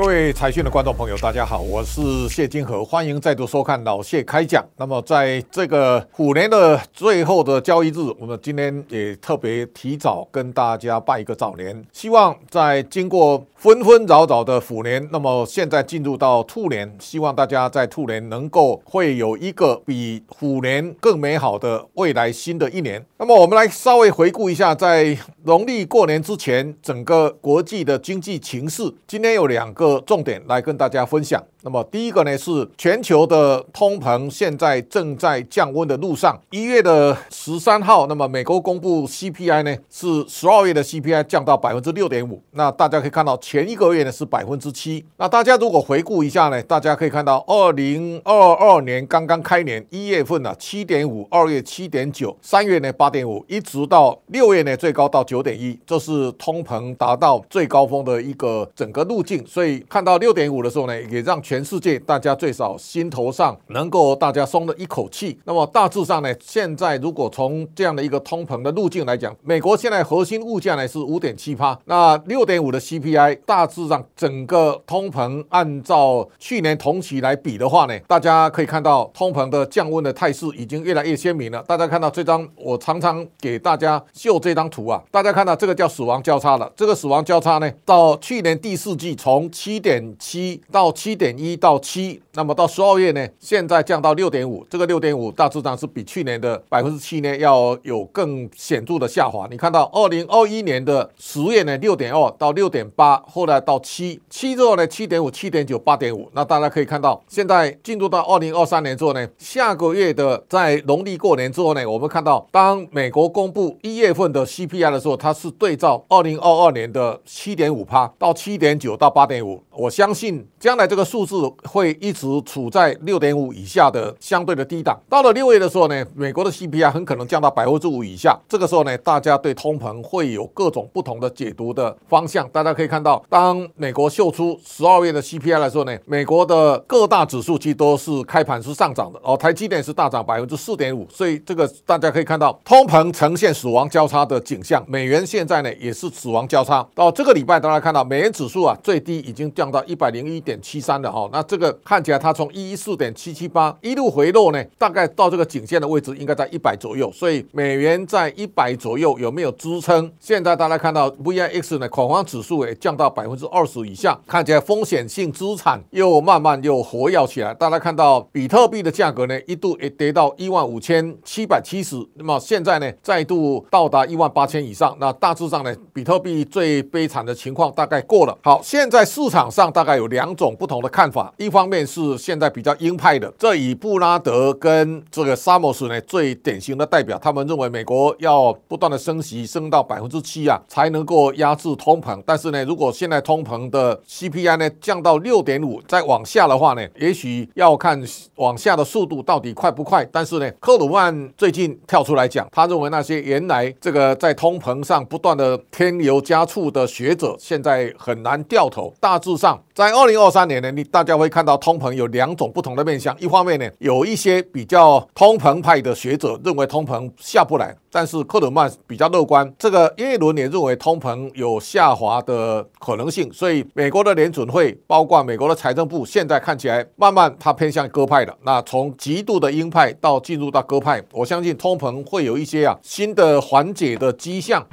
各位财讯的观众朋友，大家好，我是谢金河，欢迎再度收看老谢开讲。那么，在这个虎年的最后的交易日，我们今天也特别提早跟大家拜一个早年，希望在经过纷纷扰扰的虎年，那么现在进入到兔年，希望大家在兔年能够会有一个比虎年更美好的未来新的一年。那么，我们来稍微回顾一下，在农历过年之前，整个国际的经济情势，今天有两个。重点来跟大家分享。那么第一个呢是全球的通膨现在正在降温的路上。一月的十三号，那么美国公布 CPI 呢是十二月的 CPI 降到百分之六点五。那大家可以看到前一个月呢是百分之七。那大家如果回顾一下呢，大家可以看到二零二二年刚刚开年一月份呢七点五，二月七点九，三月呢八点五，一直到六月呢最高到九点一，这是通膨达到最高峰的一个整个路径。所以看到六点五的时候呢，也让全世界大家最少心头上能够大家松了一口气。那么大致上呢，现在如果从这样的一个通膨的路径来讲，美国现在核心物价呢是五点七趴，那六点五的 CPI，大致上整个通膨按照去年同期来比的话呢，大家可以看到通膨的降温的态势已经越来越鲜明了。大家看到这张，我常常给大家秀这张图啊，大家看到这个叫死亡交叉了。这个死亡交叉呢，到去年第四季从七点七到七点。一到七，那么到十二月呢，现在降到六点五，这个六点五大致上是比去年的百分之七呢要有更显著的下滑。你看到二零二一年的十月呢六点二到六点八，后来到七，七之后呢七点五、七点九、八点五。那大家可以看到，现在进入到二零二三年之后呢，下个月的在农历过年之后呢，我们看到当美国公布一月份的 CPI 的时候，它是对照二零二二年的七点五趴到七点九到八点五。我相信将来这个数字。会一直处在六点五以下的相对的低档。到了六月的时候呢，美国的 CPI 很可能降到百分之五以下。这个时候呢，大家对通膨会有各种不同的解读的方向。大家可以看到，当美国秀出十二月的 CPI 的时候呢，美国的各大指数其实都是开盘是上涨的哦，台积电是大涨百分之四点五。所以这个大家可以看到，通膨呈现死亡交叉的景象。美元现在呢也是死亡交叉。到这个礼拜，大家看到美元指数啊最低已经已经降到一百零一点七三了哈。那这个看起来，它从一一四点七七八一路回落呢，大概到这个颈线的位置，应该在一百左右。所以美元在一百左右有没有支撑？现在大家看到 VIX 呢，恐慌指数也降到百分之二十以下，看起来风险性资产又慢慢又活跃起来。大家看到比特币的价格呢，一度也跌到一万五千七百七十，那么现在呢，再度到达一万八千以上。那大致上呢，比特币最悲惨的情况大概过了。好，现在市场上大概有两种不同的看法。一方面是现在比较鹰派的，这以布拉德跟这个萨默斯呢最典型的代表，他们认为美国要不断的升息，升到百分之七啊，才能够压制通膨。但是呢，如果现在通膨的 CPI 呢降到六点五，再往下的话呢，也许要看往下的速度到底快不快。但是呢，克鲁曼最近跳出来讲，他认为那些原来这个在通膨上不断的添油加醋的学者，现在很难掉头。大致上，在二零二三年呢，你大家会。看到通膨有两种不同的面向，一方面呢，有一些比较通膨派的学者认为通膨下不来，但是克鲁曼比较乐观。这个耶伦也认为通膨有下滑的可能性，所以美国的联准会，包括美国的财政部，现在看起来慢慢它偏向鸽派了。那从极度的鹰派到进入到鸽派，我相信通膨会有一些啊新的缓解的迹象。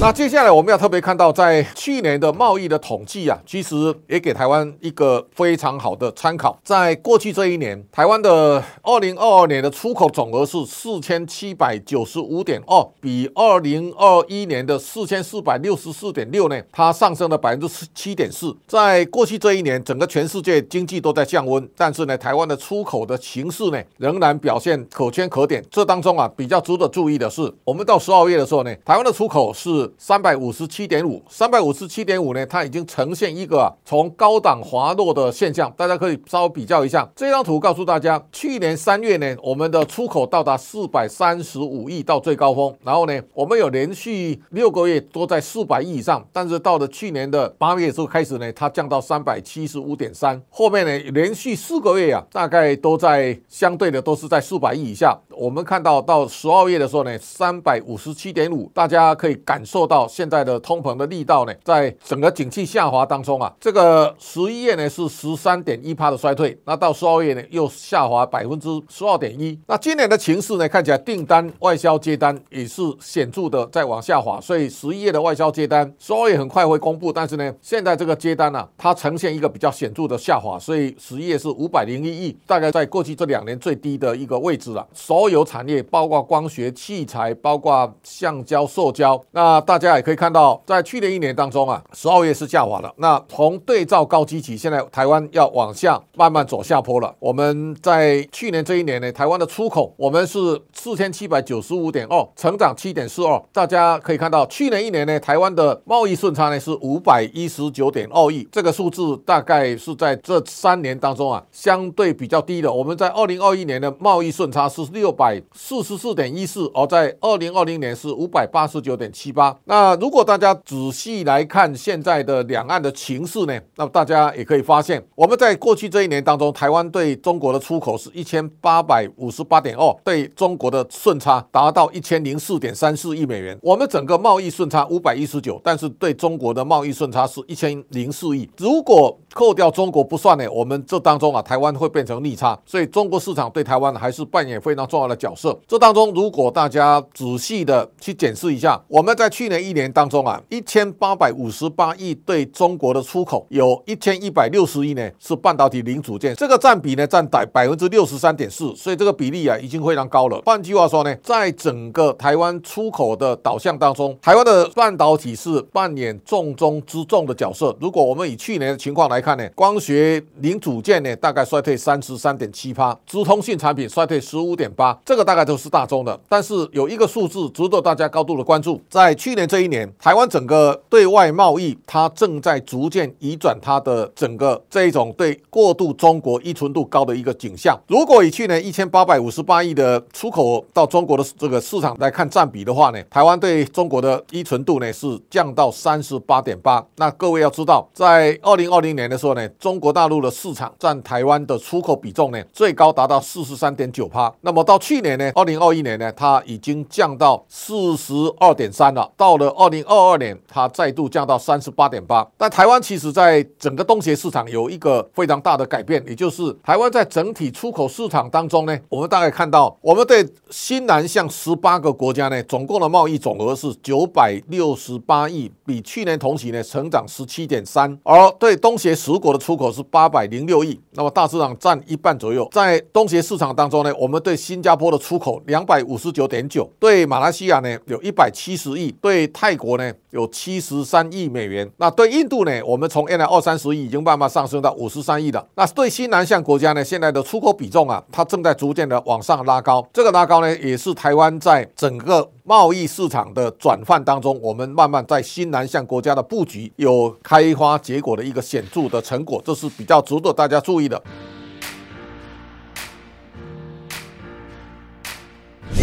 那接下来我们要特别看到，在去年的贸易的统计啊，其实也给台湾一个非常好的参考。在过去这一年，台湾的二零二二年的出口总额是四千七百九十五点二，比二零二一年的四千四百六十四点六呢，它上升了百分之七点四。在过去这一年，整个全世界经济都在降温，但是呢，台湾的出口的形势呢，仍然表现可圈可点。这当中啊，比较值得注意的是，我们到十二月的时候呢，台湾的出口是。三百五十七点五，三百五十七点五呢，它已经呈现一个从高档滑落的现象，大家可以稍微比较一下这张图，告诉大家，去年三月呢，我们的出口到达四百三十五亿到最高峰，然后呢，我们有连续六个月都在四百亿以上，但是到了去年的八月时候开始呢，它降到三百七十五点三，后面呢连续四个月啊，大概都在相对的都是在四百亿以下。我们看到到十二月的时候呢，三百五十七点五，大家可以感受。到现在的通膨的力道呢，在整个景气下滑当中啊，这个十一月呢是十三点一趴的衰退，那到十二月呢又下滑百分之十二点一。那今年的情势呢，看起来订单、外销接单也是显著的在往下滑，所以十一月的外销接单，十二月很快会公布，但是呢，现在这个接单呢、啊，它呈现一个比较显著的下滑，所以十一月是五百零一亿，大概在过去这两年最低的一个位置了。所有产业，包括光学器材，包括橡胶、塑胶，那大家也可以看到，在去年一年当中啊，十二月是下滑了。那从对照高基期，现在台湾要往下慢慢走下坡了。我们在去年这一年呢，台湾的出口我们是四千七百九十五点二，成长七点四二。大家可以看到，去年一年呢，台湾的贸易顺差呢是五百一十九点二亿，这个数字大概是在这三年当中啊，相对比较低的。我们在二零二一年的贸易顺差是六百四十四点一四，而在二零二零年是五百八十九点七八。那如果大家仔细来看现在的两岸的情势呢，那大家也可以发现，我们在过去这一年当中，台湾对中国的出口是一千八百五十八点二，对中国的顺差达到一千零四点三四亿美元。我们整个贸易顺差五百一十九，但是对中国的贸易顺差是一千零四亿。如果扣掉中国不算呢，我们这当中啊，台湾会变成逆差，所以中国市场对台湾还是扮演非常重要的角色。这当中，如果大家仔细的去检视一下，我们在去年一年当中啊，一千八百五十八亿对中国的出口，有一千一百六十亿呢是半导体零组件，这个占比呢占百百分之六十三点四，所以这个比例啊已经非常高了。换句话说呢，在整个台湾出口的导向当中，台湾的半导体是扮演重中之重的角色。如果我们以去年的情况来看呢，光学零组件呢大概衰退三十三点七趴，资通讯产品衰退十五点八，这个大概都是大宗的。但是有一个数字值得大家高度的关注，在去年这一年，台湾整个对外贸易它正在逐渐移转它的整个这一种对过度中国依存度高的一个景象。如果以去年一千八百五十八亿的出口到中国的这个市场来看占比的话呢，台湾对中国的依存度呢是降到三十八点八。那各位要知道，在二零二零年时候呢。中国大陆的市场占台湾的出口比重呢，最高达到四十三点九趴。那么到去年呢，二零二一年呢，它已经降到四十二点三了。到了二零二二年，它再度降到三十八点八。但台湾其实在整个东协市场有一个非常大的改变，也就是台湾在整体出口市场当中呢，我们大概看到，我们对新南向十八个国家呢，总共的贸易总额是九百六十八亿，比去年同期呢成长十七点三。而对东协十国的出口是八百零六亿，那么大市场占一半左右。在东协市场当中呢，我们对新加坡的出口两百五十九点九，对马来西亚呢有一百七十亿，对泰国呢有七十三亿美元。那对印度呢，我们从原来二三十亿已经慢慢上升到五十三亿了。那对新南向国家呢，现在的出口比重啊，它正在逐渐的往上拉高。这个拉高呢，也是台湾在整个贸易市场的转换当中，我们慢慢在新南向国家的布局有开花结果的一个显著的成果。这是比较值得大家注意的。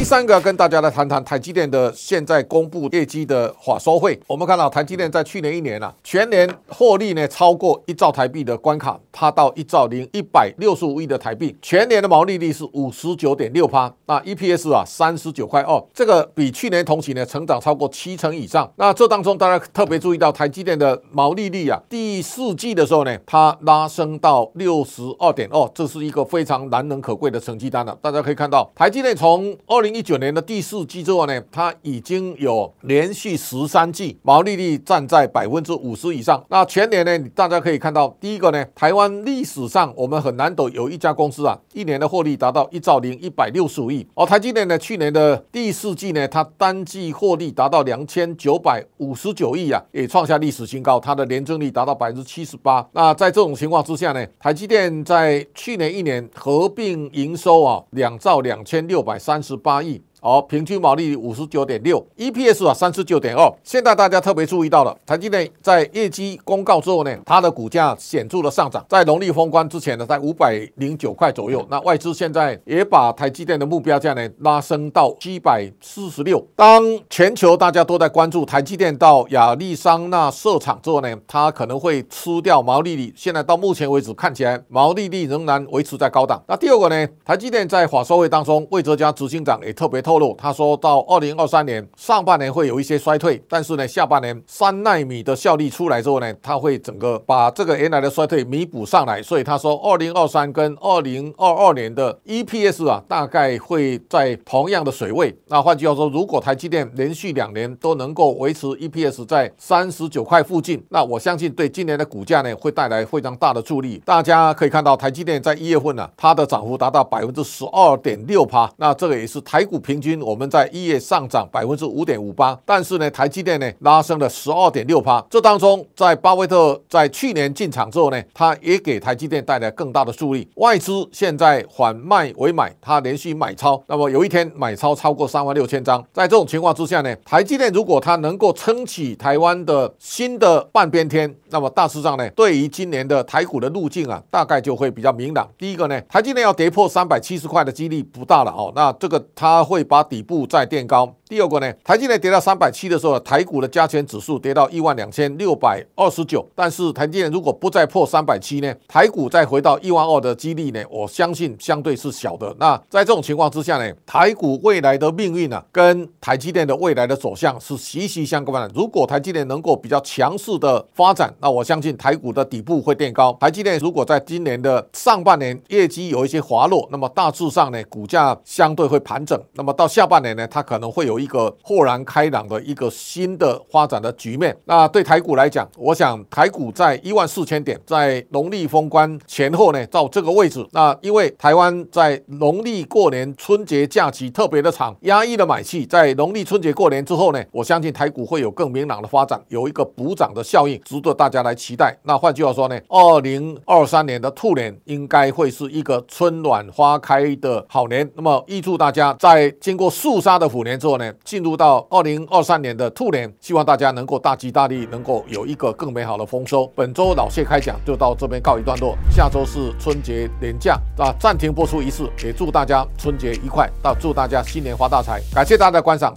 第三个跟大家来谈谈台积电的现在公布业绩的法收会。我们看到台积电在去年一年啊，全年获利呢超过一兆台币的关卡，它到一兆零一百六十五亿的台币，全年的毛利率是五十九点六趴，那 EPS 啊三十九块二，这个比去年同期呢成长超过七成以上。那这当中大家特别注意到台积电的毛利率啊，第四季的时候呢，它拉升到六十二点二，这是一个非常难能可贵的成绩单了。大家可以看到，台积电从二零一九年的第四季之后呢，它已经有连续十三季毛利率站在百分之五十以上。那全年呢，大家可以看到，第一个呢，台湾历史上我们很难得有一家公司啊，一年的获利达到一兆零一百六十五亿。而台积电呢，去年的第四季呢，它单季获利达到两千九百五十九亿啊，也创下历史新高，它的年增率达到百分之七十八。那在这种情况之下呢，台积电在去年一年合并营收啊，两兆两千六百三十八亿。好，平均毛利五十九点六，EPS 啊三十九点二。现在大家特别注意到了，台积电在业绩公告之后呢，它的股价显著的上涨，在农历封关之前呢，在五百零九块左右。那外资现在也把台积电的目标价呢拉升到七百四十六。当全球大家都在关注台积电到亚利桑那设厂之后呢，它可能会吃掉毛利率。现在到目前为止看起来毛利率仍然维持在高档。那第二个呢，台积电在法说会当中，魏哲家执行长也特别透。透露，他说到二零二三年上半年会有一些衰退，但是呢，下半年三纳米的效率出来之后呢，他会整个把这个原来的衰退弥补上来。所以他说，二零二三跟二零二二年的 EPS 啊，大概会在同样的水位。那换句话说，如果台积电连续两年都能够维持 EPS 在三十九块附近，那我相信对今年的股价呢，会带来非常大的助力。大家可以看到，台积电在一月份呢、它的涨幅达到百分之十二点六趴。那这个也是台股平平均，我们在一月上涨百分之五点五八，但是呢，台积电呢拉升了十二点六趴。这当中，在巴菲特在去年进场之后呢，他也给台积电带来更大的助力。外资现在缓卖为买，他连续买超，那么有一天买超超过三万六千张。在这种情况之下呢，台积电如果它能够撑起台湾的新的半边天，那么大致上呢，对于今年的台股的路径啊，大概就会比较明朗。第一个呢，台积电要跌破三百七十块的几率不大了哦，那这个它会把底部再垫高。第二个呢，台积电跌到三百七的时候，台股的加权指数跌到一万两千六百二十九。但是台积电如果不再破三百七呢，台股再回到一万二的几率呢，我相信相对是小的。那在这种情况之下呢，台股未来的命运呢、啊，跟台积电的未来的走向是息息相关的。如果台积电能够比较强势的发展，那我相信台股的底部会垫高。台积电如果在今年的上半年业绩有一些滑落，那么大致上呢，股价相对会盘整。那么到下半年呢，它可能会有。一个豁然开朗的一个新的发展的局面。那对台股来讲，我想台股在一万四千点，在农历封关前后呢，到这个位置。那因为台湾在农历过年春节假期特别的长，压抑的买气，在农历春节过年之后呢，我相信台股会有更明朗的发展，有一个补涨的效应，值得大家来期待。那换句话说呢，二零二三年的兔年应该会是一个春暖花开的好年。那么预祝大家在经过肃杀的虎年之后呢，进入到二零二三年的兔年，希望大家能够大吉大利，能够有一个更美好的丰收。本周老谢开讲就到这边告一段落，下周是春节年假啊，暂停播出一次，也祝大家春节愉快，到祝大家新年发大财，感谢大家的观赏。